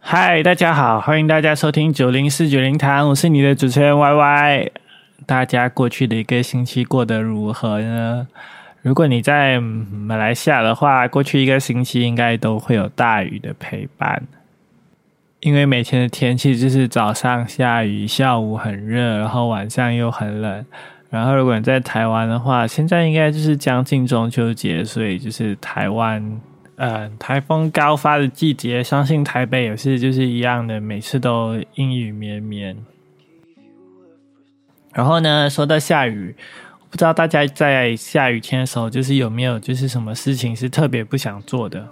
嗨，大家好，欢迎大家收听九零四九零谈，我是你的主持人 Y Y。大家过去的一个星期过得如何呢？如果你在马来西亚的话，过去一个星期应该都会有大雨的陪伴，因为每天的天气就是早上下雨，下午很热，然后晚上又很冷。然后如果你在台湾的话，现在应该就是将近中秋节，所以就是台湾。呃，台风高发的季节，相信台北也是就是一样的，每次都阴雨绵绵。然后呢，说到下雨，不知道大家在下雨天的时候，就是有没有就是什么事情是特别不想做的，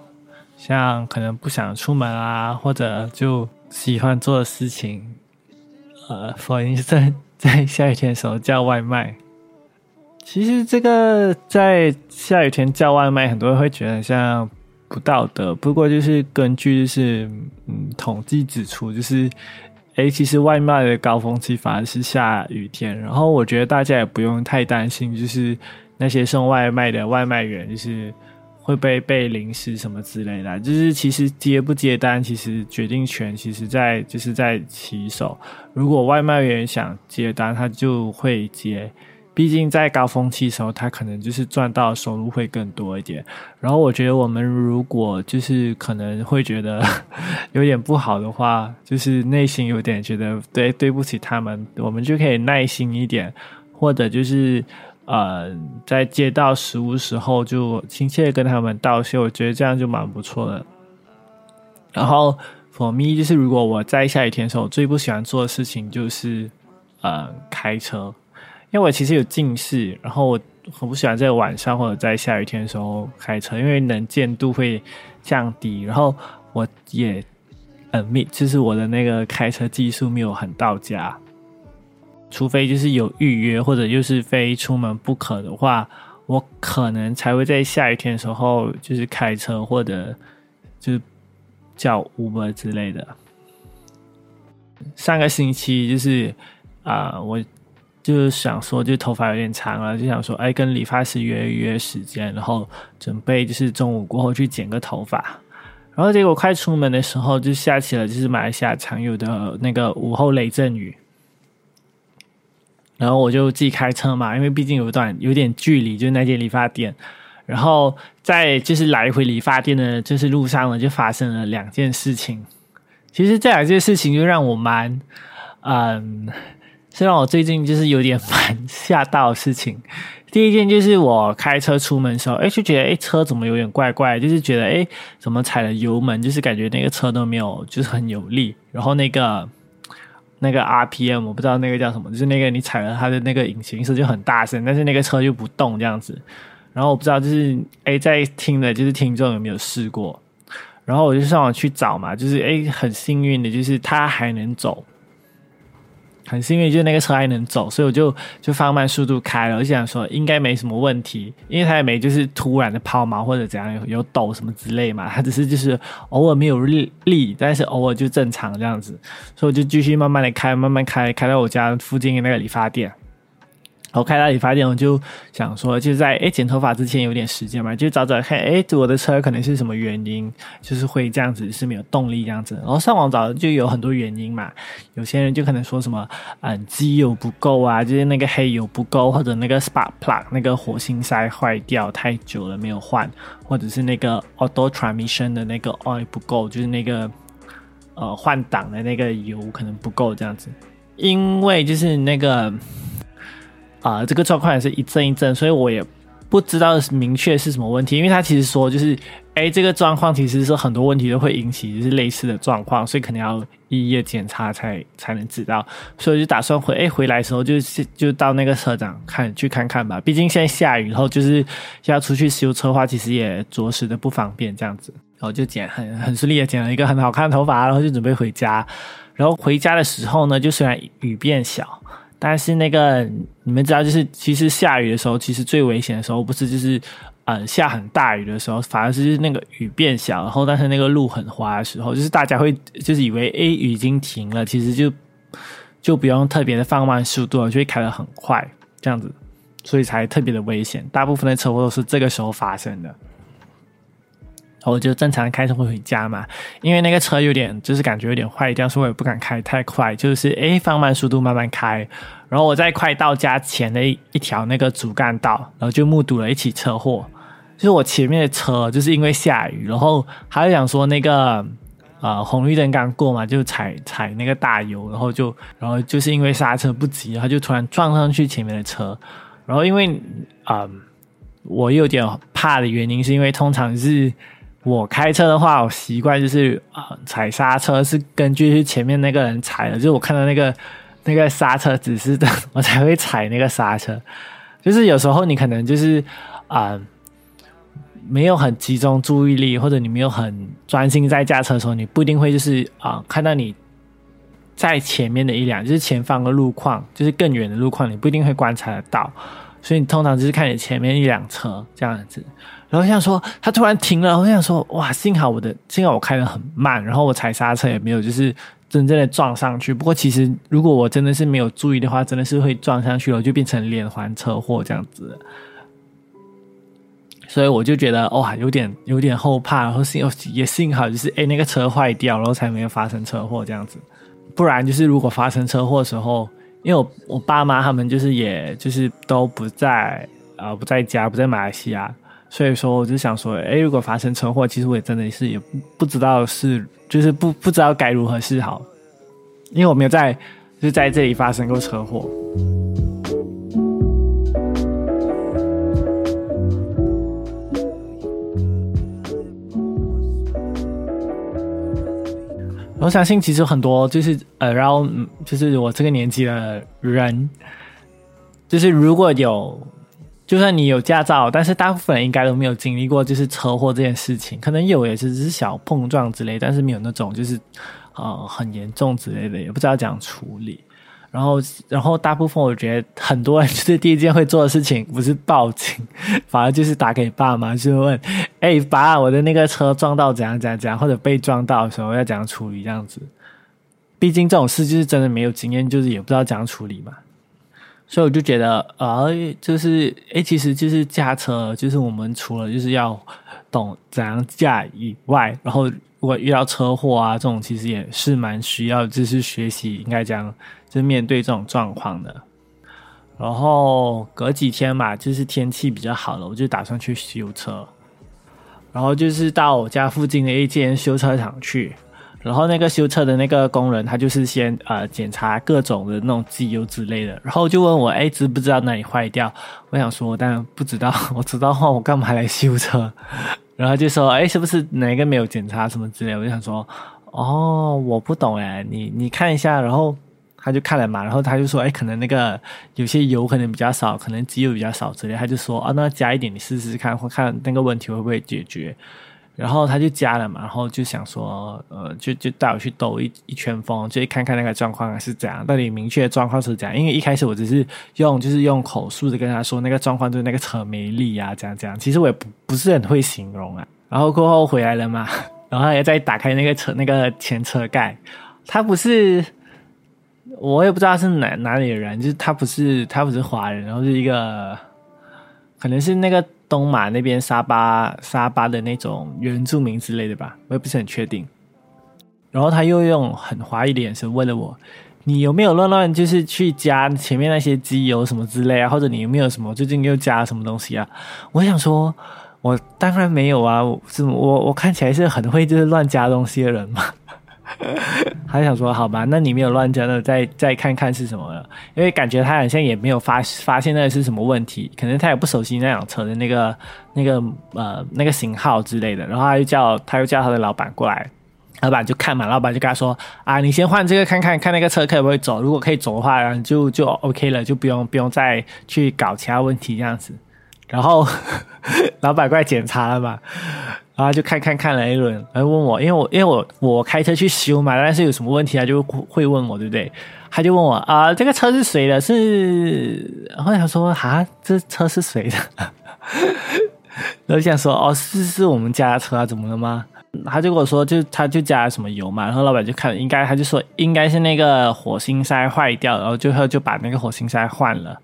像可能不想出门啊，或者就喜欢做的事情，呃，否定在在下雨天的时候叫外卖。其实这个在下雨天叫外卖，很多人会觉得像。不道德，不过就是根据就是嗯统计指出，就是诶，其实外卖的高峰期反而是下雨天。然后我觉得大家也不用太担心，就是那些送外卖的外卖员就是会被被临时什么之类的。就是其实接不接单，其实决定权其实在就是在骑手。如果外卖员想接单，他就会接。毕竟在高峰期时候，他可能就是赚到收入会更多一点。然后我觉得我们如果就是可能会觉得 有点不好的话，就是内心有点觉得对对不起他们，我们就可以耐心一点，或者就是呃在接到食物时候就亲切跟他们道谢。我觉得这样就蛮不错的。然后 for me 就是如果我在下雨天的时候，最不喜欢做的事情就是呃开车。因为我其实有近视，然后我很不喜欢在晚上或者在下雨天的时候开车，因为能见度会降低。然后我也呃，密就是我的那个开车技术没有很到家，除非就是有预约或者就是非出门不可的话，我可能才会在下雨天的时候就是开车或者就是叫 Uber 之类的。上个星期就是啊，我。就想说，就头发有点长了，就想说，哎，跟理发师约一约时间，然后准备就是中午过后去剪个头发。然后结果快出门的时候，就下起了就是马来西亚常有的那个午后雷阵雨。然后我就自己开车嘛，因为毕竟有一段有点距离，就是那间理发店。然后在就是来回理发店的，就是路上呢，就发生了两件事情。其实这两件事情就让我蛮嗯。是让我最近就是有点蛮吓到的事情。第一件就是我开车出门的时候，哎，就觉得哎车怎么有点怪怪，就是觉得哎怎么踩了油门，就是感觉那个车都没有就是很有力。然后那个那个 RPM 我不知道那个叫什么，就是那个你踩了它的那个引擎声就很大声，但是那个车就不动这样子。然后我不知道就是哎在听的就是听众有没有试过？然后我就上网去找嘛，就是哎很幸运的就是它还能走。很幸运，就那个车还能走，所以我就就放慢速度开了。我就想说应该没什么问题，因为它也没就是突然的抛锚或者怎样有抖什么之类嘛，它只是就是偶尔没有力力，但是偶尔就正常这样子，所以我就继续慢慢的开，慢慢开，开到我家附近的那个理发店。我开到理发店，我就想说，就在诶剪头发之前有点时间嘛，就找找看，诶我的车可能是什么原因，就是会这样子是没有动力这样子。然后上网找就有很多原因嘛，有些人就可能说什么，嗯，机油不够啊，就是那个黑油不够，或者那个 spark plug 那个火星塞坏掉太久了没有换，或者是那个 auto transmission 的那个 oil 不够，就是那个呃换挡的那个油可能不够这样子，因为就是那个。啊，这个状况也是一阵一阵，所以我也不知道明确是什么问题，因为他其实说就是，哎，这个状况其实是很多问题都会引起就是类似的状况，所以可能要一一检查才才能知道，所以就打算回，哎，回来的时候就就到那个车长看去看看吧，毕竟现在下雨，然后就是要出去修车的话，其实也着实的不方便这样子，然后就剪很很顺利的剪了一个很好看的头发，然后就准备回家，然后回家的时候呢，就虽然雨变小。但是那个你们知道，就是其实下雨的时候，其实最危险的时候不是就是，呃，下很大雨的时候，反而是那个雨变小，然后但是那个路很滑的时候，就是大家会就是以为诶雨已经停了，其实就就不用特别的放慢速度，就会开得很快，这样子，所以才特别的危险。大部分的车祸都是这个时候发生的。我就正常开车会回家嘛，因为那个车有点就是感觉有点坏掉，所以我也不敢开太快，就是诶放慢速度慢慢开。然后我在快到家前的一一条那个主干道，然后就目睹了一起车祸。就是我前面的车就是因为下雨，然后他就想说那个。啊，红绿灯刚过嘛，就踩踩那个大油，然后就，然后就是因为刹车不及，他就突然撞上去前面的车，然后因为啊，我有点怕的原因是因为通常是我开车的话，我习惯就是啊踩刹车是根据是前面那个人踩的，就是我看到那个那个刹车指示灯，我才会踩那个刹车，就是有时候你可能就是啊。没有很集中注意力，或者你没有很专心在驾车的时候，你不一定会就是啊看到你在前面的一辆，就是前方的路况，就是更远的路况，你不一定会观察得到，所以你通常就是看你前面一辆车这样子。然后想说他突然停了，我想说哇，幸好我的幸好我开的很慢，然后我踩刹车也没有就是真正的撞上去。不过其实如果我真的是没有注意的话，真的是会撞上去了，就变成连环车祸这样子。所以我就觉得哇，有点有点后怕，然后幸也幸好就是哎那个车坏掉，然后才没有发生车祸这样子。不然就是如果发生车祸的时候，因为我我爸妈他们就是也就是都不在啊不在家不在马来西亚，所以说我就想说，哎如果发生车祸，其实我也真的是也不知道是就是不不知道该如何是好，因为我没有在就在这里发生过车祸。我相信其实很多就是呃，然后就是我这个年纪的人，就是如果有，就算你有驾照，但是大部分人应该都没有经历过就是车祸这件事情，可能有也是只是小碰撞之类，但是没有那种就是呃很严重之类的，也不知道怎样处理。然后，然后大部分我觉得很多人就是第一件会做的事情不是报警，反而就是打给爸妈，就问：“哎，爸，我的那个车撞到怎样怎样怎样，或者被撞到的时候要怎样处理？”这样子，毕竟这种事就是真的没有经验，就是也不知道怎样处理嘛。所以我就觉得，呃，就是哎，其实就是驾车，就是我们除了就是要懂怎样驾以外，然后如果遇到车祸啊这种，其实也是蛮需要就是学习应该讲。就面对这种状况的，然后隔几天嘛，就是天气比较好了，我就打算去修车，然后就是到我家附近的一间修车厂去，然后那个修车的那个工人，他就是先呃检查各种的那种机油之类的，然后就问我，哎，知不知道哪里坏掉？我想说，当然不知道，我知道的话，我干嘛来修车？然后就说，哎，是不是哪个没有检查什么之类？我就想说，哦，我不懂哎，你你看一下，然后。他就看了嘛，然后他就说：“哎，可能那个有些油可能比较少，可能机油比较少之类。”他就说：“啊，那加一点，你试试看，或看那个问题会不会解决。”然后他就加了嘛，然后就想说：“呃，就就带我去兜一一圈风，就看看那个状况是怎样，到底明确的状况是怎样。因为一开始我只是用就是用口述的跟他说那个状况，就是那个车没力啊，这样这样。其实我也不不是很会形容啊。然后过后回来了嘛，然后也再打开那个车那个前车盖，他不是。”我也不知道是哪哪里的人，就是他不是他不是华人，然后是一个可能是那个东马那边沙巴沙巴的那种原住民之类的吧，我也不是很确定。然后他又用很怀疑的眼神问了我：“你有没有乱乱就是去加前面那些机油什么之类啊？或者你有没有什么最近又加什么东西啊？”我想说，我当然没有啊，是我我看起来是很会就是乱加东西的人嘛。他想说，好吧，那你没有乱加的，再再看看是什么了。因为感觉他好像也没有发发现那是什么问题，可能他也不熟悉那辆车的那个那个呃那个型号之类的。然后他又叫他又叫他的老板过来，老板就看嘛，老板就跟他说啊，你先换这个看看看那个车可不可以走，如果可以走的话，然后就就 OK 了，就不用不用再去搞其他问题这样子。然后 老板过来检查了嘛。然后就看看看了一轮，然后问我，因为我因为我我开车去修嘛，但是有什么问题他就会问我，对不对？他就问我啊，这个车是谁的？是，然后他说啊，这车是谁的？然后想说哦，是是我们家的车啊，怎么了吗？他就跟我说，就他就加了什么油嘛，然后老板就看，应该他就说应该是那个火星塞坏掉，然后最后就把那个火星塞换了。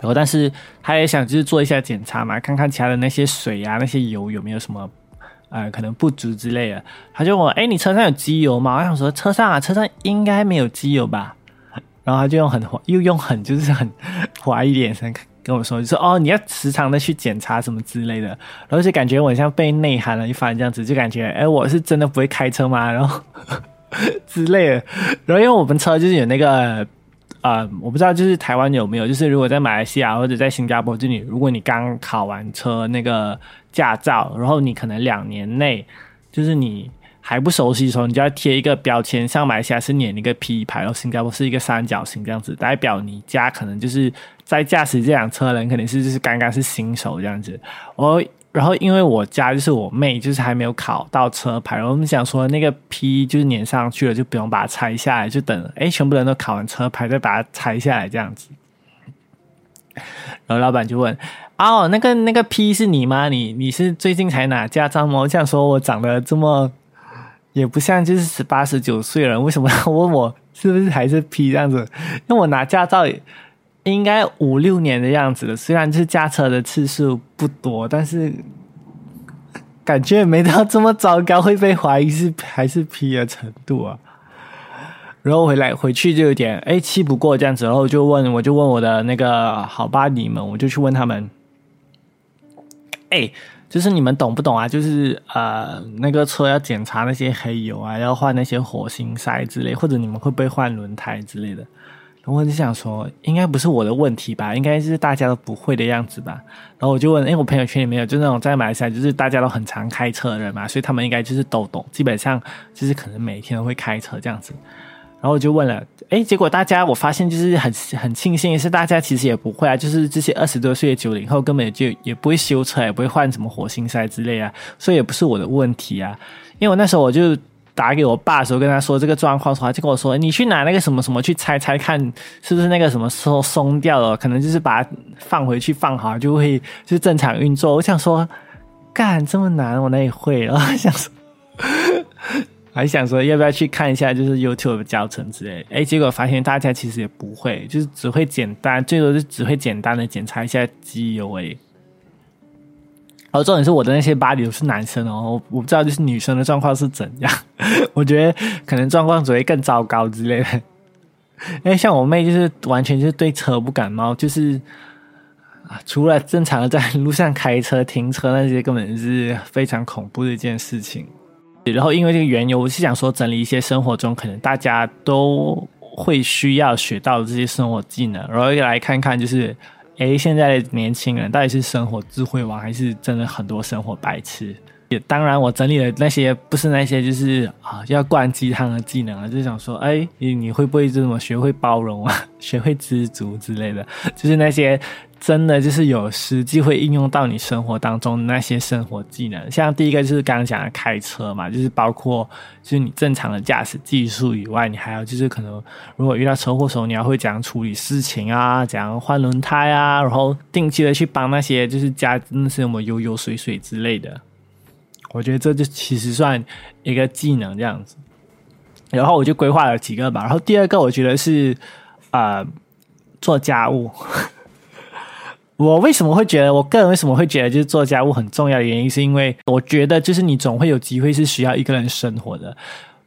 然后但是他也想就是做一下检查嘛，看看其他的那些水啊、那些油有没有什么呃可能不足之类的。他就问我，哎，你车上有机油吗？我想说车上啊，车上应该没有机油吧。然后他就用很又用很就是很怀疑的眼神跟我说，就说哦，你要时常的去检查什么之类的。然后就感觉我像被内涵了一番这样子，就感觉哎，我是真的不会开车吗？然后 之类的。然后因为我们车就是有那个啊，我不知道就是台湾有没有，就是如果在马来西亚或者在新加坡，就你如果你刚考完车那个驾照，然后你可能两年内就是你。还不熟悉的时候，你就要贴一个标签，像马来西亚是粘一个 P 牌，然后新加坡是一个三角形这样子，代表你家可能就是在驾驶这辆车的人肯定是就是刚刚是新手这样子。哦，然后因为我家就是我妹就是还没有考到车牌，我们想说那个 P 就是粘上去了，就不用把它拆下来，就等哎全部人都考完车牌再把它拆下来这样子。然后老板就问：“哦，那个那个 P 是你吗？你你是最近才拿驾照吗？”我想说我长得这么。也不像就是十八十九岁了，为什么要问我是不是还是 P 这样子？因为我拿驾照应该五六年的样子了，虽然是驾车的次数不多，但是感觉也没到这么糟糕会被怀疑是还是 P 的程度啊。然后回来回去就有点哎气不过这样子，然后就问我就问我的那个好吧你们，我就去问他们，哎。就是你们懂不懂啊？就是呃，那个车要检查那些黑油啊，要换那些火星塞之类，或者你们会不会换轮胎之类的？我就想说，应该不是我的问题吧？应该是大家都不会的样子吧？然后我就问，哎，我朋友圈里面有就那种在马来西亚，就是大家都很常开车的人嘛，所以他们应该就是都懂，基本上就是可能每天都会开车这样子。然后我就问了，哎，结果大家我发现就是很很庆幸是，大家其实也不会啊，就是这些二十多岁的九零后根本就也不会修车，也不会换什么火星塞之类啊，所以也不是我的问题啊。因为我那时候我就打给我爸的时候，跟他说这个状况，他就跟我说，你去拿那个什么什么去拆拆看，是不是那个什么时候松掉了，可能就是把它放回去放好，就会就正常运作。我想说，干这么难，我哪里会啊？想说。还想说要不要去看一下，就是 YouTube 教程之类。哎，结果发现大家其实也不会，就是只会简单，最多是只会简单的检查一下机油诶。然后重点是我的那些巴里都是男生哦，我不知道就是女生的状况是怎样。我觉得可能状况只会更糟糕之类的。因为像我妹就是完全就是对车不感冒，就是啊，除了正常的在路上开车、停车那些，根本是非常恐怖的一件事情。然后因为这个缘由，我是想说整理一些生活中可能大家都会需要学到的这些生活技能，然后来看看就是，哎，现在的年轻人到底是生活智慧王，还是真的很多生活白痴？也当然，我整理的那些不是那些就是啊要灌鸡汤的技能啊，就是想说，哎，你你会不会这么学会包容啊，学会知足之类的，就是那些。真的就是有实际会应用到你生活当中那些生活技能，像第一个就是刚刚讲的开车嘛，就是包括就是你正常的驾驶技术以外，你还要就是可能如果遇到车祸时候，你要会怎样处理事情啊，怎样换轮胎啊，然后定期的去帮那些就是家那些什么油油水水之类的，我觉得这就其实算一个技能这样子。然后我就规划了几个吧，然后第二个我觉得是啊做家务。我为什么会觉得，我个人为什么会觉得就是做家务很重要的原因，是因为我觉得就是你总会有机会是需要一个人生活的，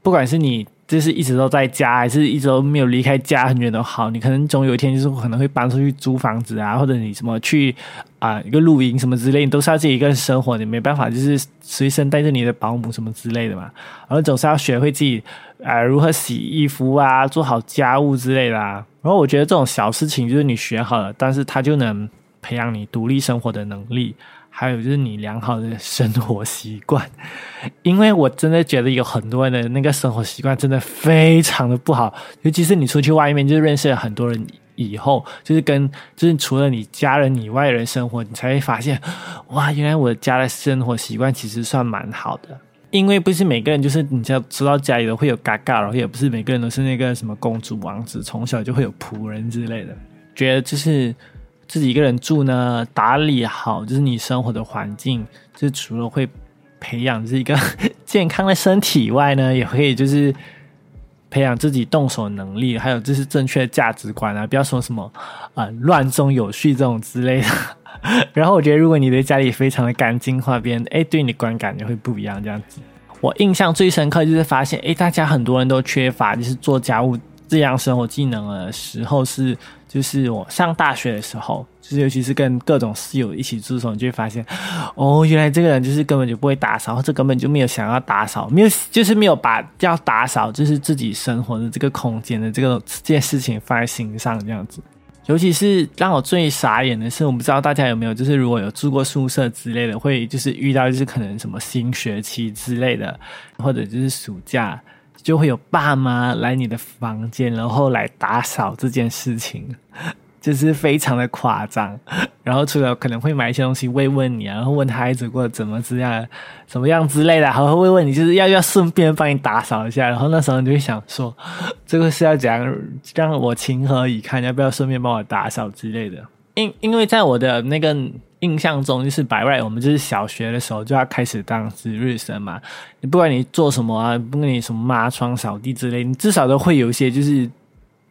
不管是你就是一直都在家，还是一直都没有离开家很远都好，你可能总有一天就是可能会搬出去租房子啊，或者你什么去啊一个露营什么之类，你都是要自己一个人生活，你没办法就是随身带着你的保姆什么之类的嘛，然后总是要学会自己啊如何洗衣服啊，做好家务之类的，然后我觉得这种小事情就是你学好了，但是他就能。培养你独立生活的能力，还有就是你良好的生活习惯。因为我真的觉得有很多人的那个生活习惯真的非常的不好，尤其是你出去外面就认识了很多人以后，就是跟就是除了你家人以外的人生活，你才会发现，哇，原来我家的生活习惯其实算蛮好的。因为不是每个人就是你知道家里都会有嘎嘎，然后也不是每个人都是那个什么公主王子，从小就会有仆人之类的，觉得就是。自己一个人住呢，打理好就是你生活的环境，就除了会培养是一个 健康的身体以外呢，也可以就是培养自己动手能力，还有就是正确的价值观啊，不要说什么啊乱中有序这种之类的。然后我觉得，如果你的家里非常的干净话，别人哎对你的观感就会不一样。这样子，我印象最深刻就是发现，哎，大家很多人都缺乏就是做家务这样生活技能的时候，是就是我上大学的时候，就是尤其是跟各种室友一起住的时候，你就会发现，哦，原来这个人就是根本就不会打扫，或者根本就没有想要打扫，没有就是没有把要打扫就是自己生活的这个空间的这个这件事情放在心上，这样子。尤其是让我最傻眼的是，我不知道大家有没有，就是如果有住过宿舍之类的，会就是遇到就是可能什么新学期之类的，或者就是暑假，就会有爸妈来你的房间，然后来打扫这件事情。就是非常的夸张，然后除了可能会买一些东西慰问你，然后问孩子过怎么怎样怎么样之类的，还会慰问你，就是要不要顺便帮你打扫一下。然后那时候你就会想说，这个是要讲让我情何以堪？要不要顺便帮我打扫之类的？因因为在我的那个印象中，就是百外，我们就是小学的时候就要开始当值日生嘛。你不管你做什么啊，不管你什么抹窗、扫地之类，你至少都会有一些就是。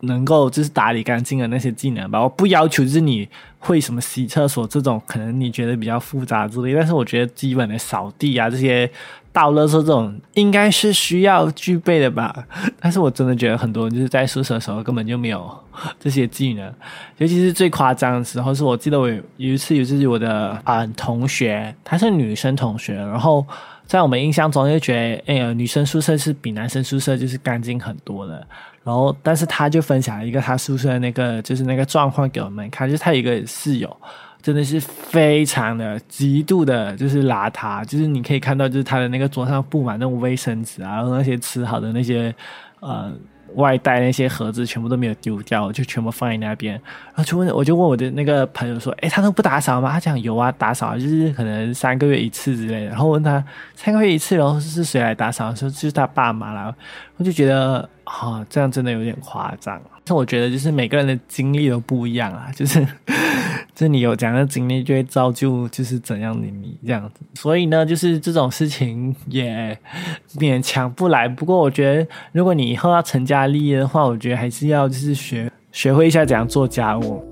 能够就是打理干净的那些技能吧，我不要求就是你会什么洗厕所这种，可能你觉得比较复杂之类，但是我觉得基本的扫地啊这些倒垃圾这种应该是需要具备的吧。但是我真的觉得很多人就是在宿舍的时候根本就没有 这些技能，尤其是最夸张的时候，是我记得我有一次有就是我的啊同学，她是女生同学，然后在我们印象中就觉得，哎呀，女生宿舍是比男生宿舍就是干净很多的。然后，但是他就分享了一个他宿舍的那个，就是那个状况给我们看，就是他一个室友，真的是非常的极度的，就是邋遢，就是你可以看到，就是他的那个桌上布满那种卫生纸啊，然后那些吃好的那些，呃。外带那些盒子全部都没有丢掉，就全部放在那边。然后就问，我就问我的那个朋友说：“哎，他都不打扫吗？”他讲有啊，打扫就是可能三个月一次之类的。然后问他三个月一次，然后是谁来打扫？说就是他爸妈啦。我就觉得啊，这样真的有点夸张。但我觉得就是每个人的经历都不一样啊，就是。就你有这样的经历，就会造就就是怎样的你这样子。所以呢，就是这种事情也勉强不来。不过我觉得，如果你以后要成家立业的话，我觉得还是要就是学学会一下怎样做家务。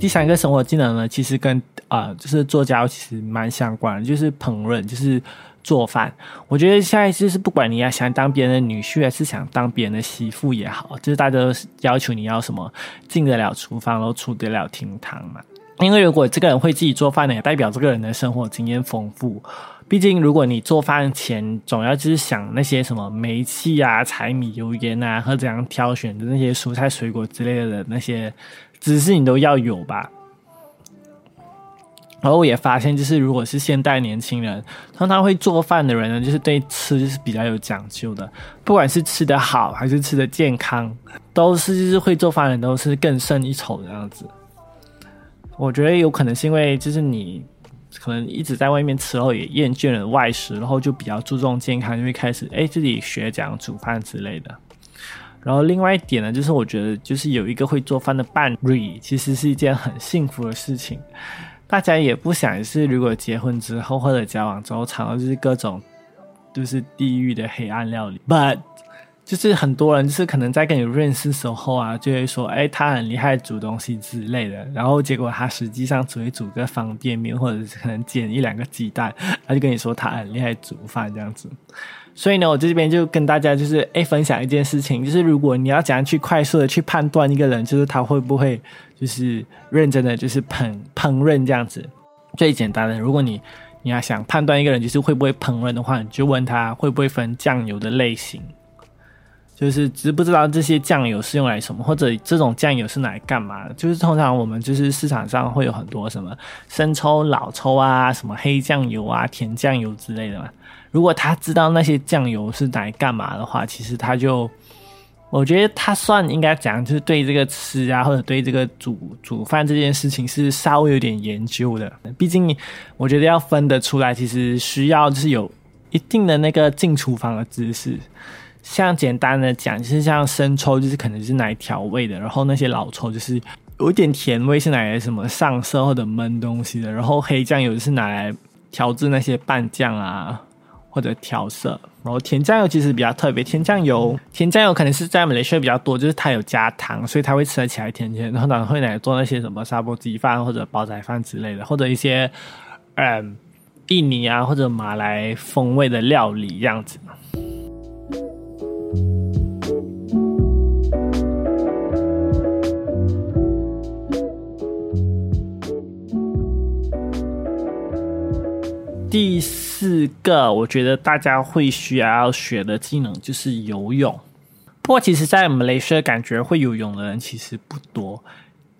第三个生活技能呢，其实跟啊就是做家务其实蛮相关的，就是烹饪，就是。做饭，我觉得现在就是不管你要想当别人的女婿，还是想当别人的媳妇也好，就是大家都要求你要什么进得了厨房，然后出得了厅堂嘛。因为如果这个人会自己做饭呢，也代表这个人的生活经验丰富。毕竟如果你做饭前总要就是想那些什么煤气啊、柴米油盐啊，和怎样挑选的那些蔬菜水果之类的那些知识，你都要有吧。然后我也发现，就是如果是现代年轻人，通常会做饭的人呢，就是对吃就是比较有讲究的。不管是吃的好还是吃的健康，都是就是会做饭的人都是更胜一筹的样子。我觉得有可能是因为就是你可能一直在外面吃后也厌倦了外食，然后就比较注重健康，就会开始哎自己学怎样煮饭之类的。然后另外一点呢，就是我觉得就是有一个会做饭的伴侣，其实是一件很幸福的事情。大家也不想是，如果结婚之后或者交往之后，尝到就是各种就是地狱的黑暗料理。But 就是很多人就是可能在跟你认识时候啊，就会说，哎，他很厉害煮东西之类的。然后结果他实际上只会煮个方便面，或者是可能煎一两个鸡蛋，他就跟你说他很厉害煮饭这样子。所以呢，我这边就跟大家就是诶分享一件事情，就是如果你要怎样去快速的去判断一个人，就是他会不会就是认真的就是烹烹饪这样子。最简单的，如果你你要想判断一个人就是会不会烹饪的话，你就问他会不会分酱油的类型，就是知不知道这些酱油是用来什么，或者这种酱油是拿来干嘛的。就是通常我们就是市场上会有很多什么生抽、老抽啊，什么黑酱油啊、甜酱油之类的嘛。如果他知道那些酱油是拿来干嘛的话，其实他就，我觉得他算应该讲，就是对这个吃啊，或者对这个煮煮饭这件事情是稍微有点研究的。毕竟，我觉得要分得出来，其实需要就是有一定的那个进厨房的知识。像简单的讲，就是像生抽，就是可能是拿来调味的，然后那些老抽就是有一点甜味，是拿来什么上色或者焖东西的，然后黑酱油是拿来调制那些拌酱啊。或者调色，然后甜酱油其实比较特别。甜酱油，甜酱油可能是在马来西亚比较多，就是它有加糖，所以它会吃得起来甜甜。然后呢，会来做那些什么沙煲鸡饭或者煲仔饭之类的，或者一些嗯印尼啊或者马来风味的料理这样子。第四四个，我觉得大家会需要学的技能就是游泳。不过，其实，在马来西亚感觉会游泳的人其实不多，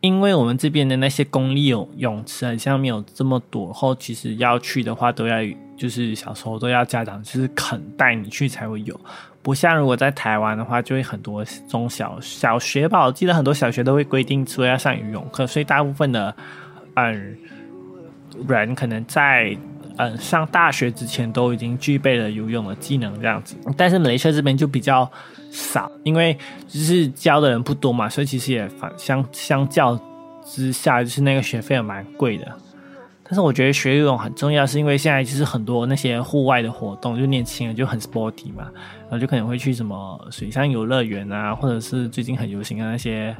因为我们这边的那些公立泳泳池好像没有这么多。后，其实要去的话，都要就是小时候都要家长就是肯带你去才会有。不像如果在台湾的话，就会很多中小小学吧，我记得很多小学都会规定说要上游泳课，所以大部分的嗯人可能在。嗯，上大学之前都已经具备了游泳的技能这样子，但是马来西亚这边就比较少，因为就是教的人不多嘛，所以其实也反相相较之下，就是那个学费也蛮贵的。但是我觉得学游泳很重要，是因为现在其实很多那些户外的活动，就年轻人就很 sporty 嘛，然后就可能会去什么水上游乐园啊，或者是最近很流行的那些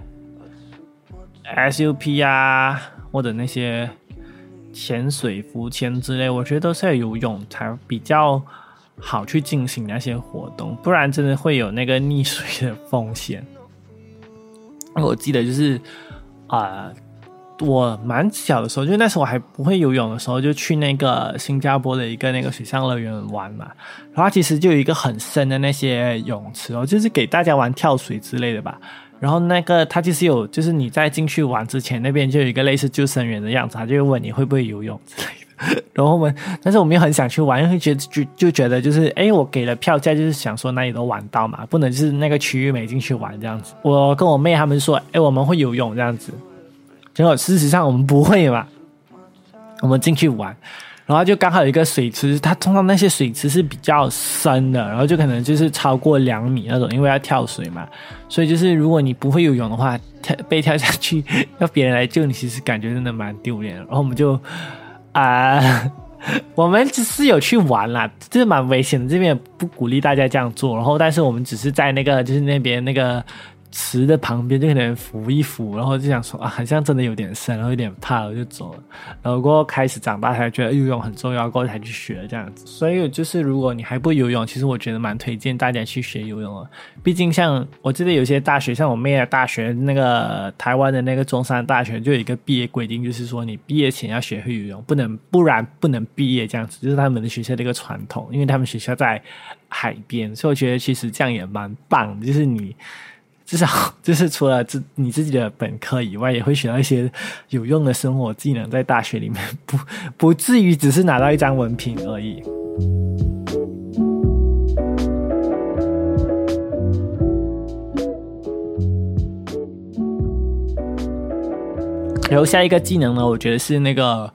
SUP 啊，或者那些。潜水、浮潜之类，我觉得都是要游泳才比较好去进行那些活动，不然真的会有那个溺水的风险。我记得就是啊，我蛮小的时候，就那时候我还不会游泳的时候，就去那个新加坡的一个那个水上乐园玩嘛。然后其实就有一个很深的那些泳池哦，就是给大家玩跳水之类的吧。然后那个他就是有，就是你在进去玩之前，那边就有一个类似救生员的样子，他就问你会不会游泳之类的。然后我们，但是我们又很想去玩，因为觉得就就觉得就是，哎，我给了票价，就是想说哪里都玩到嘛，不能就是那个区域没进去玩这样子。我跟我妹他们说，哎，我们会游泳这样子，结果事实上我们不会嘛，我们进去玩。然后就刚好有一个水池，它通常那些水池是比较深的，然后就可能就是超过两米那种，因为要跳水嘛。所以就是如果你不会游泳的话，跳被 跳下去要别人来救你，其实感觉真的蛮丢脸。然后我们就啊，我们只是有去玩啦，就是蛮危险的，这边不鼓励大家这样做。然后但是我们只是在那个就是那边那个。池的旁边就可能扶一扶，然后就想说啊，好像真的有点深，然后有点怕，我就走了。然后过后开始长大才觉得游泳很重要，过后才去学这样子。所以就是如果你还不游泳，其实我觉得蛮推荐大家去学游泳的。毕竟像我记得有些大学，像我妹的大学，那个台湾的那个中山大学，就有一个毕业规定，就是说你毕业前要学会游泳，不能不然不能毕业这样子，就是他们的学校的一个传统。因为他们学校在海边，所以我觉得其实这样也蛮棒，就是你。至少 就是除了自你自己的本科以外，也会学到一些有用的生活技能，在大学里面不不至于只是拿到一张文凭而已。留下一个技能呢，我觉得是那个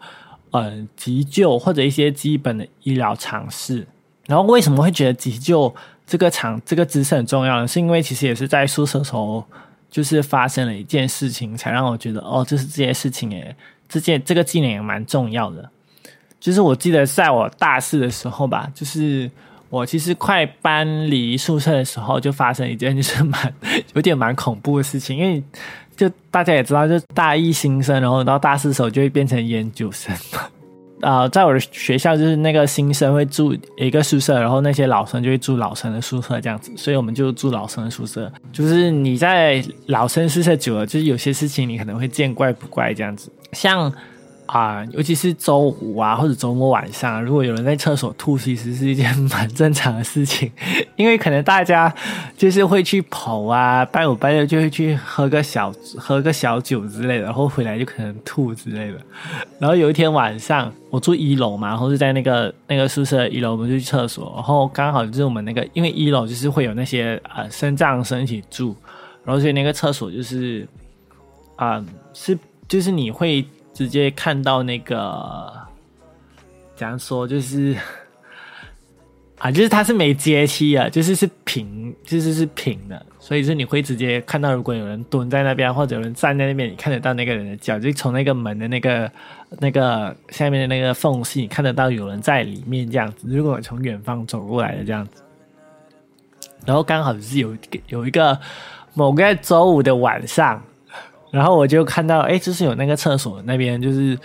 呃急救或者一些基本的医疗常识。然后为什么会觉得急救？这个场这个知识很重要的是因为其实也是在宿舍时候，就是发生了一件事情，才让我觉得哦，就是这件事情诶，这件这个技能也蛮重要的。就是我记得在我大四的时候吧，就是我其实快搬离宿舍的时候，就发生一件就是蛮 有点蛮恐怖的事情，因为就大家也知道，就大一新生，然后到大四的时候就会变成研究生。啊，在我的学校，就是那个新生会住一个宿舍，然后那些老生就会住老生的宿舍这样子，所以我们就住老生的宿舍。就是你在老生宿舍久了，就是有些事情你可能会见怪不怪这样子，像。啊，尤其是周五啊，或者周末晚上，如果有人在厕所吐，其实是一件 蛮正常的事情，因为可能大家就是会去跑啊，拜五拜六就会去喝个小喝个小酒之类的，然后回来就可能吐之类的。然后有一天晚上，我住一楼嘛，然后是在那个 那个宿舍一楼，我们就去厕所，然后刚好就是我们那个，因为一楼就是会有那些呃生障生一起住，然后所以那个厕所就是啊是就是你会。直接看到那个，怎样说就是，啊，就是它是没阶梯啊，就是是平，就是是平的，所以是你会直接看到，如果有人蹲在那边或者有人站在那边，你看得到那个人的脚，就从那个门的那个那个下面的那个缝隙，你看得到有人在里面这样子。如果从远方走过来的这样子，然后刚好是有有一个某个周五的晚上，然后我就看到，哎，就是有那个厕所那边，就是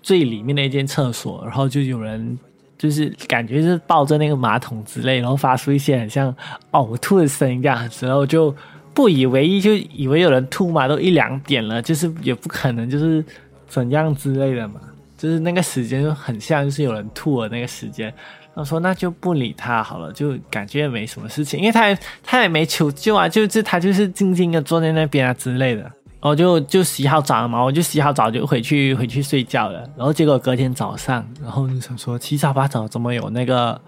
最里面的一间厕所，然后就有人。就是感觉是抱着那个马桶之类，然后发出一些很像呕吐的声音这样子，然后就不以为意，就以为有人吐嘛，都一两点了，就是也不可能就是怎样之类的嘛，就是那个时间就很像就是有人吐的那个时间。我说那就不理他好了，就感觉没什么事情，因为他他也没求救啊，就是他就是静静的坐在那边啊之类的。然后就就洗好澡了嘛，我就洗好澡就回去回去睡觉了。然后结果隔天早上，然后就想说七早八早怎么有那个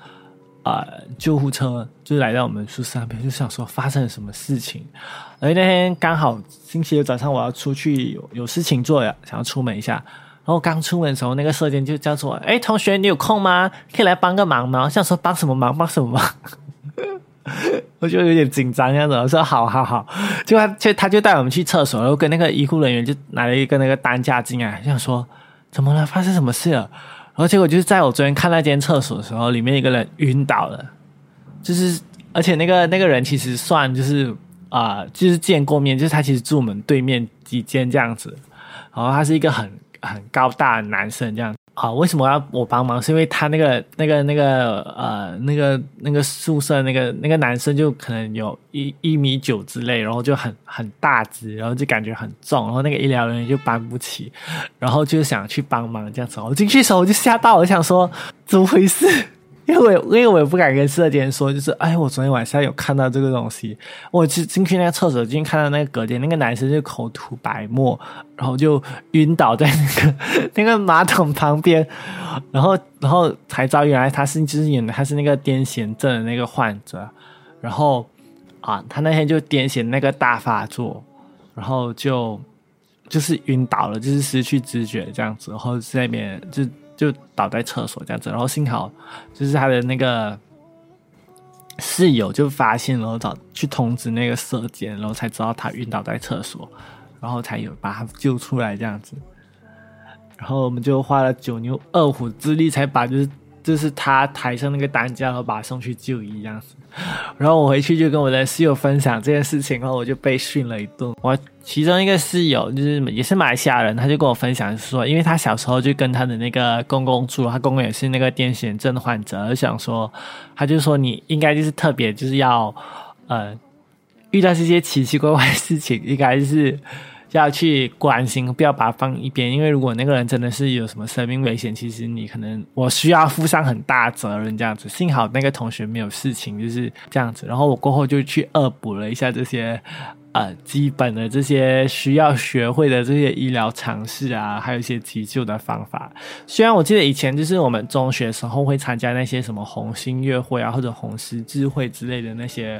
啊救护车就来到我们宿舍那边，就想说发生了什么事情。而那天刚好星期六早上我要出去有有事情做呀，想要出门一下。然后刚出门的时候，那个舍监就叫做：“哎，同学，你有空吗？可以来帮个忙吗？”想说帮什么忙？帮什么忙？我就有点紧张，这样子。我说好好好，就他就他就带我们去厕所，然后跟那个医护人员就拿了一个那个担架进来，想说怎么了，发生什么事了？然后结果就是在我昨天看那间厕所的时候，里面一个人晕倒了，就是而且那个那个人其实算就是啊，就是见过面，就是他其实住我们对面几间这样子，然后他是一个很很高大的男生这样。啊，为什么要我帮忙？是因为他那个、那个、那个呃、那个、那个宿舍那个那个男生就可能有一一米九之类，然后就很很大只，然后就感觉很重，然后那个医疗人员就搬不起，然后就想去帮忙这样子。我进去的时候我就吓到，我想说怎么回事？因为我因为我也不敢跟舍监说，就是哎，我昨天晚上有看到这个东西。我去进去那个厕所，进去看到那个隔间，那个男生就口吐白沫，然后就晕倒在那个 那个马桶旁边，然后然后才知道原来他是就是演的他是那个癫痫症的那个患者，然后啊，他那天就癫痫那个大发作，然后就就是晕倒了，就是失去知觉这样子，然后在那边就。就倒在厕所这样子，然后幸好就是他的那个室友就发现，然后找去通知那个舍监，然后才知道他晕倒在厕所，然后才有把他救出来这样子。然后我们就花了九牛二虎之力，才把就是就是他抬上那个担架，然后把他送去就医这样子。然后我回去就跟我的室友分享这件事情，然后我就被训了一顿。我其中一个室友就是也是马来西亚人，他就跟我分享说，因为他小时候就跟他的那个公公住，他公公也是那个癫痫症患者，想说，他就说你应该就是特别就是要呃遇到这些奇奇怪怪的事情，应该是。要去关心，不要把它放一边，因为如果那个人真的是有什么生命危险，其实你可能我需要负上很大责任这样子。幸好那个同学没有事情，就是这样子。然后我过后就去恶补了一下这些呃基本的这些需要学会的这些医疗常识啊，还有一些急救的方法。虽然我记得以前就是我们中学时候会参加那些什么红星乐会啊，或者红十字会之类的那些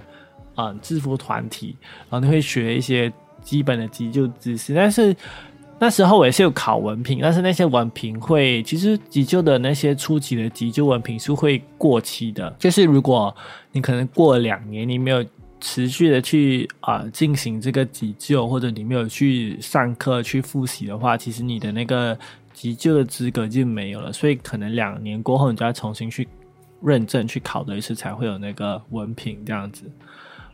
嗯制服团体，然后你会学一些。基本的急救知识，但是那时候我也是有考文凭，但是那些文凭会，其实急救的那些初级的急救文凭是会过期的。就是如果你可能过两年，你没有持续的去啊进行这个急救，或者你没有去上课去复习的话，其实你的那个急救的资格就没有了。所以可能两年过后，你就要重新去认证去考的一次，才会有那个文凭这样子。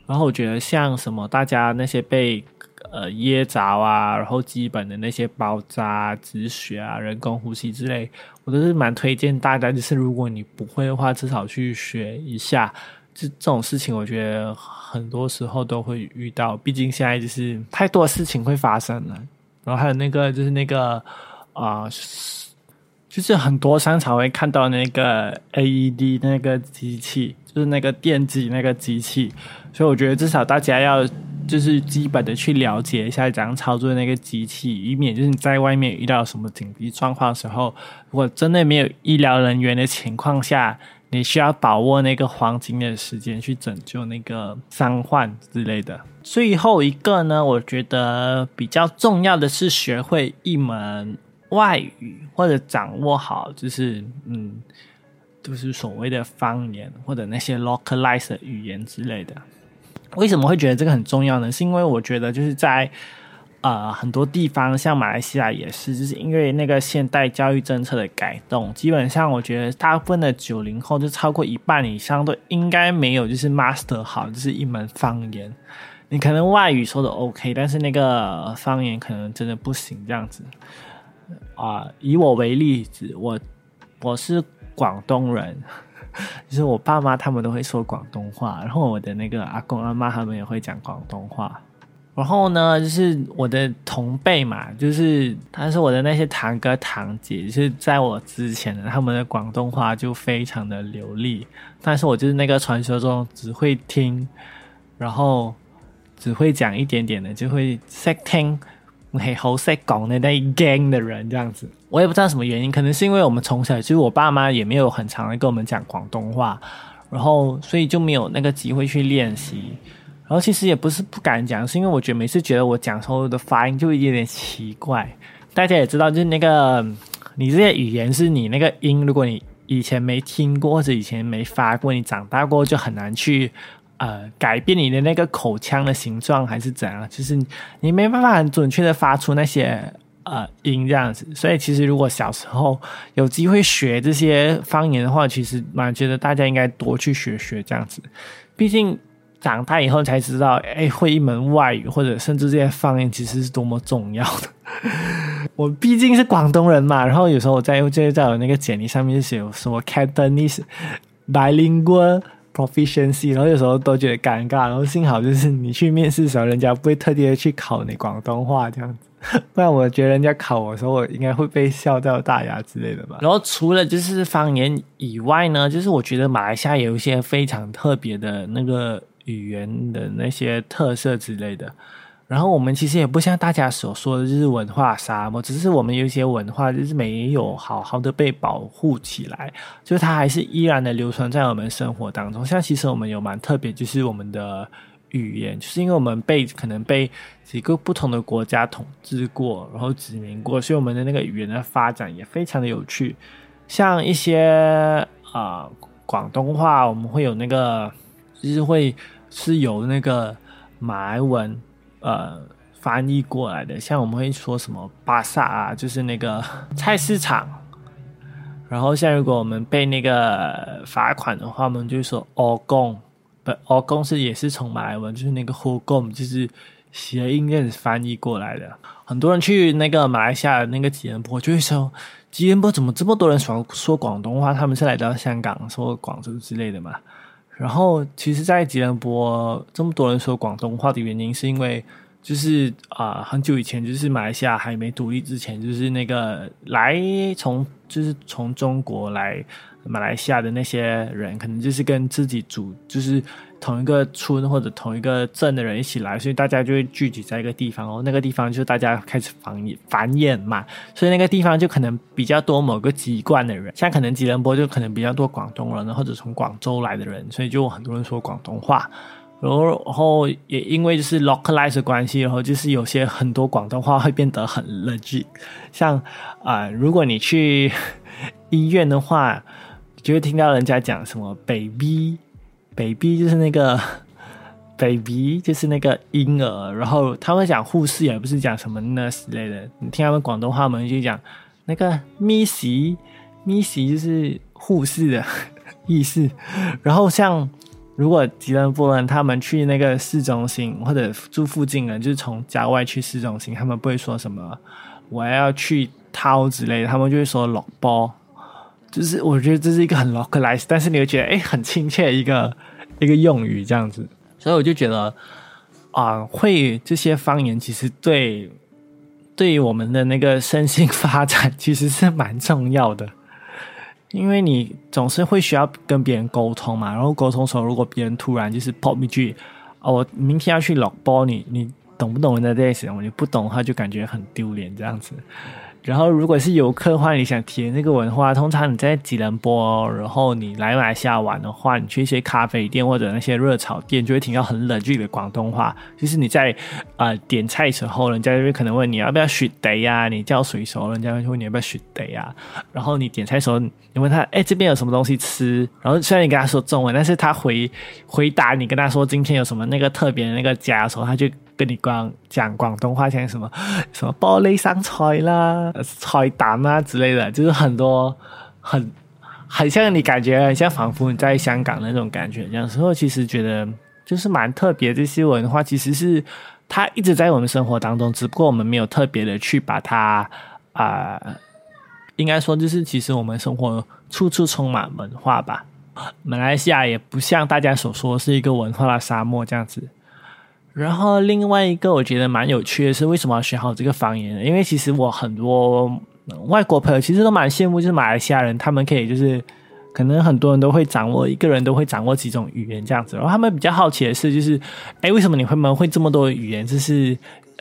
然后我觉得像什么大家那些被呃，噎着啊，然后基本的那些包扎、止血啊、人工呼吸之类，我都是蛮推荐大家。就是如果你不会的话，至少去学一下。这这种事情，我觉得很多时候都会遇到。毕竟现在就是太多事情会发生了。然后还有那个，就是那个啊，就是很多商场会看到那个 AED 那个机器，就是那个电击那个机器。所以我觉得至少大家要。就是基本的去了解一下怎样操作那个机器，以免就是你在外面遇到什么紧急状况的时候，如果真的没有医疗人员的情况下，你需要把握那个黄金的时间去拯救那个伤患之类的。最后一个呢，我觉得比较重要的是学会一门外语或者掌握好，就是嗯就是所谓的方言或者那些 localized 语言之类的。为什么会觉得这个很重要呢？是因为我觉得就是在呃很多地方，像马来西亚也是，就是因为那个现代教育政策的改动，基本上我觉得大部分的九零后就超过一半以上都应该没有就是 master 好，就是一门方言。你可能外语说的 OK，但是那个方言可能真的不行这样子。啊，以我为例子，我我是广东人。就是我爸妈他们都会说广东话，然后我的那个阿公阿妈他们也会讲广东话。然后呢，就是我的同辈嘛，就是他是我的那些堂哥堂姐，就是在我之前的他们的广东话就非常的流利，但是我就是那个传说中只会听，然后只会讲一点点的，就会识听。很好识讲的那一 gang 的人这样子，我也不知道什么原因，可能是因为我们从小就是我爸妈也没有很常的跟我们讲广东话，然后所以就没有那个机会去练习。然后其实也不是不敢讲，是因为我觉得每次觉得我讲时候的发音就有点奇怪。大家也知道，就是那个你这些语言是你那个音，如果你以前没听过或者以前没发过，你长大过就很难去。呃，改变你的那个口腔的形状还是怎样？就是你没办法很准确的发出那些呃音这样子。所以其实如果小时候有机会学这些方言的话，其实蛮觉得大家应该多去学学这样子。毕竟长大以后才知道，哎，会一门外语或者甚至这些方言其实是多么重要的。我毕竟是广东人嘛，然后有时候我在就在我那个简历上面写什么 Cantonese bilingual。proficiency，然后有时候都觉得尴尬，然后幸好就是你去面试的时候，人家不会特地的去考你广东话这样子，不然我觉得人家考我的时候，我应该会被笑掉大牙之类的吧。然后除了就是方言以外呢，就是我觉得马来西亚有一些非常特别的那个语言的那些特色之类的。然后我们其实也不像大家所说的，就是文化沙漠，只是我们有一些文化就是没有好好的被保护起来，就它还是依然的流传在我们生活当中。像其实我们有蛮特别，就是我们的语言，就是因为我们被可能被几个不同的国家统治过，然后殖民过，所以我们的那个语言的发展也非常的有趣。像一些啊广东话，我们会有那个，就是会是由那个马来文。呃，翻译过来的，像我们会说什么巴萨啊，就是那个 菜市场。然后像如果我们被那个罚款的话，我们就说 o 贡，不 o 贡是也是从马来文，就是那个 h o g o 就是谐音这样翻译过来的。很多人去那个马来西亚那个吉隆坡，就会说吉隆坡怎么这么多人说说广东话？他们是来到香港说广州之类的嘛？然后，其实，在吉隆坡这么多人说广东话的原因，是因为就是啊，很久以前，就是马来西亚还没独立之前，就是那个来从就是从中国来马来西亚的那些人，可能就是跟自己祖就是。同一个村或者同一个镇的人一起来，所以大家就会聚集在一个地方哦。那个地方就大家开始繁衍繁衍嘛，所以那个地方就可能比较多某个籍贯的人，像可能吉隆坡就可能比较多广东人，或者从广州来的人，所以就很多人说广东话。然后，然后也因为就是 localize 关系，然后就是有些很多广东话会变得很 legit。像啊，如果你去医院的话，就会听到人家讲什么 baby。Baby 就是那个 baby 就是那个婴儿，然后他们讲护士也不是讲什么 nurse 类的，你听他们广东话，我们就讲那个 missy，missy 就是护士的意思。然后像如果吉隆坡人他们去那个市中心或者住附近人，就是从郊外去市中心，他们不会说什么我要去掏之类的，他们就会说落包。就是我觉得这是一个很 localized，但是你会觉得哎很亲切一个一个用语这样子，所以我就觉得啊会这些方言其实对对于我们的那个身心发展其实是蛮重要的，因为你总是会需要跟别人沟通嘛，然后沟通时候如果别人突然就是 pop 一句哦我明天要去 lock 包你你懂不懂人家这些什么？你不懂的话就感觉很丢脸这样子。然后，如果是游客的话，你想体验这个文化，通常你在吉隆坡，然后你来马来西亚玩的话，你去一些咖啡店或者那些热炒店，就会听到很冷峻的广东话。就是你在啊点菜时候，人家就会可能问你要不要雪得呀，你叫水熟，人家会问你要不要雪得呀。然后你点菜时候，你问他，哎，这边有什么东西吃？然后虽然你跟他说中文，但是他回回答你跟他说今天有什么那个特别的那个家的时候，他就。跟你讲讲广东话，像什么什么玻璃生菜啦、菜蛋啊之类的，就是很多很很像你感觉很像仿佛你在香港那种感觉。有时候其实觉得就是蛮特别，这些文化其实是它一直在我们生活当中，只不过我们没有特别的去把它啊，应该说就是其实我们生活处处充满文化吧。马来西亚也不像大家所说是一个文化的沙漠这样子。然后另外一个我觉得蛮有趣的是，为什么要学好这个方言？因为其实我很多外国朋友其实都蛮羡慕，就是马来西亚人，他们可以就是可能很多人都会掌握一个人都会掌握几种语言这样子。然后他们比较好奇的是，就是哎，为什么你会们会这么多语言？就是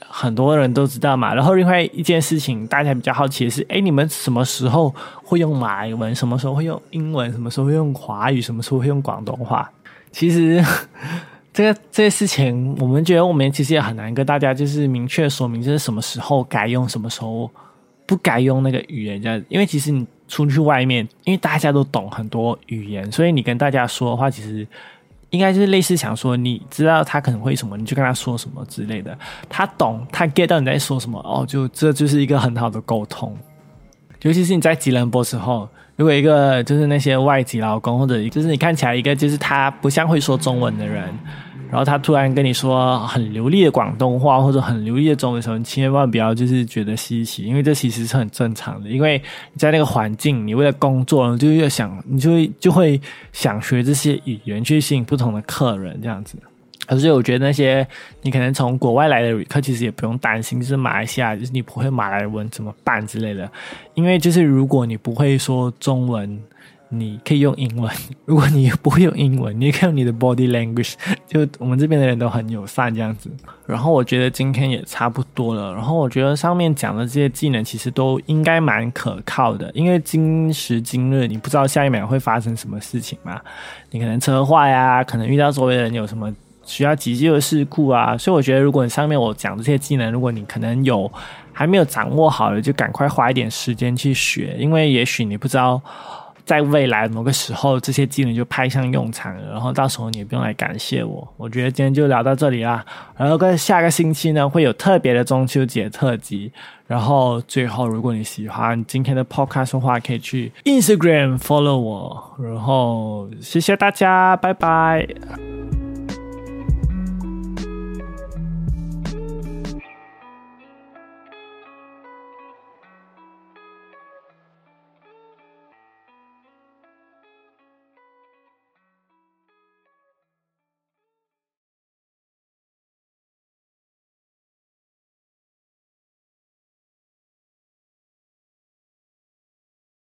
很多人都知道嘛。然后另外一件事情，大家比较好奇的是，哎，你们什么时候会用马来文？什么时候会用英文？什么时候会用华语？什么时候会用广东话？其实。这个这些事情，我们觉得我们其实也很难跟大家就是明确说明，就是什么时候该用，什么时候不该用那个语言。这样，因为其实你出去外面，因为大家都懂很多语言，所以你跟大家说的话，其实应该就是类似想说，你知道他可能会什么，你就跟他说什么之类的。他懂，他 get 到你在说什么，哦，就这就是一个很好的沟通。尤其是你在吉隆坡时候。如果一个就是那些外籍劳工，或者就是你看起来一个就是他不像会说中文的人，然后他突然跟你说很流利的广东话或者很流利的中文时候，你千万不要就是觉得稀奇，因为这其实是很正常的。因为你在那个环境，你为了工作，你就越想你就会就会想学这些语言去吸引不同的客人，这样子。可是我觉得那些你可能从国外来的旅客，其实也不用担心，就是马来西亚，就是你不会马来文怎么办之类的。因为就是如果你不会说中文，你可以用英文；如果你不会用英文，你也可以用你的 body language。就我们这边的人都很友善这样子。然后我觉得今天也差不多了。然后我觉得上面讲的这些技能其实都应该蛮可靠的，因为今时今日你不知道下一秒会发生什么事情嘛。你可能车坏呀，可能遇到周围人有什么。需要急救的事故啊，所以我觉得，如果你上面我讲这些技能，如果你可能有还没有掌握好的，就赶快花一点时间去学，因为也许你不知道。在未来某个时候，这些技能就派上用场了。然后到时候你也不用来感谢我。我觉得今天就聊到这里啦。然后跟下个星期呢，会有特别的中秋节特辑。然后最后，如果你喜欢今天的 podcast 话，可以去 Instagram follow 我。然后谢谢大家，拜拜。